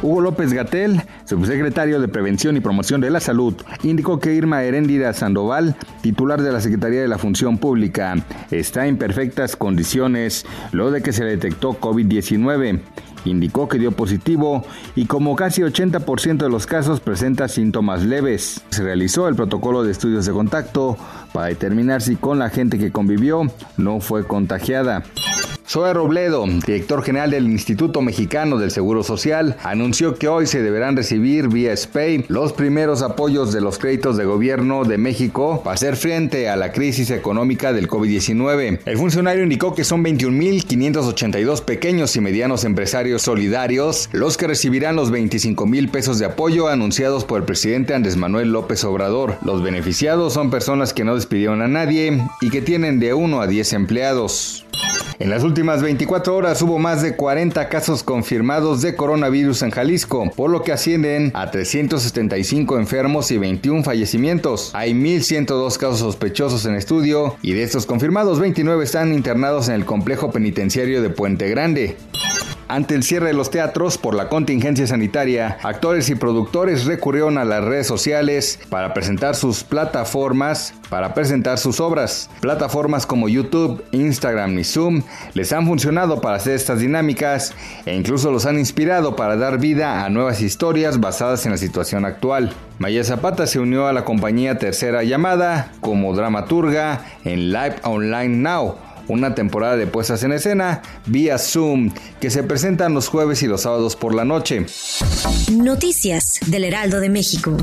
Hugo López Gatel, subsecretario de Prevención y Promoción de la Salud, indicó que Irma Heréndira Sandoval, titular de la Secretaría de la Función Pública, está en perfectas condiciones luego de que se detectó COVID-19. Indicó que dio positivo y como casi 80% de los casos presenta síntomas leves. Se realizó el protocolo de estudios de contacto para determinar si con la gente que convivió no fue contagiada. Zoe Robledo, director general del Instituto Mexicano del Seguro Social, anunció que hoy se deberán recibir vía SPAY los primeros apoyos de los créditos de gobierno de México para hacer frente a la crisis económica del COVID-19. El funcionario indicó que son 21.582 pequeños y medianos empresarios solidarios los que recibirán los 25 mil pesos de apoyo anunciados por el presidente Andrés Manuel López Obrador. Los beneficiados son personas que no despidieron a nadie y que tienen de 1 a 10 empleados. En las últimas 24 horas hubo más de 40 casos confirmados de coronavirus en Jalisco, por lo que ascienden a 375 enfermos y 21 fallecimientos. Hay 1.102 casos sospechosos en estudio y de estos confirmados 29 están internados en el complejo penitenciario de Puente Grande. Ante el cierre de los teatros por la contingencia sanitaria, actores y productores recurrieron a las redes sociales para presentar sus plataformas, para presentar sus obras. Plataformas como YouTube, Instagram y Zoom les han funcionado para hacer estas dinámicas e incluso los han inspirado para dar vida a nuevas historias basadas en la situación actual. Maya Zapata se unió a la compañía Tercera Llamada como dramaturga en Live Online Now una temporada de puestas en escena vía Zoom que se presentan los jueves y los sábados por la noche. Noticias del Heraldo de México.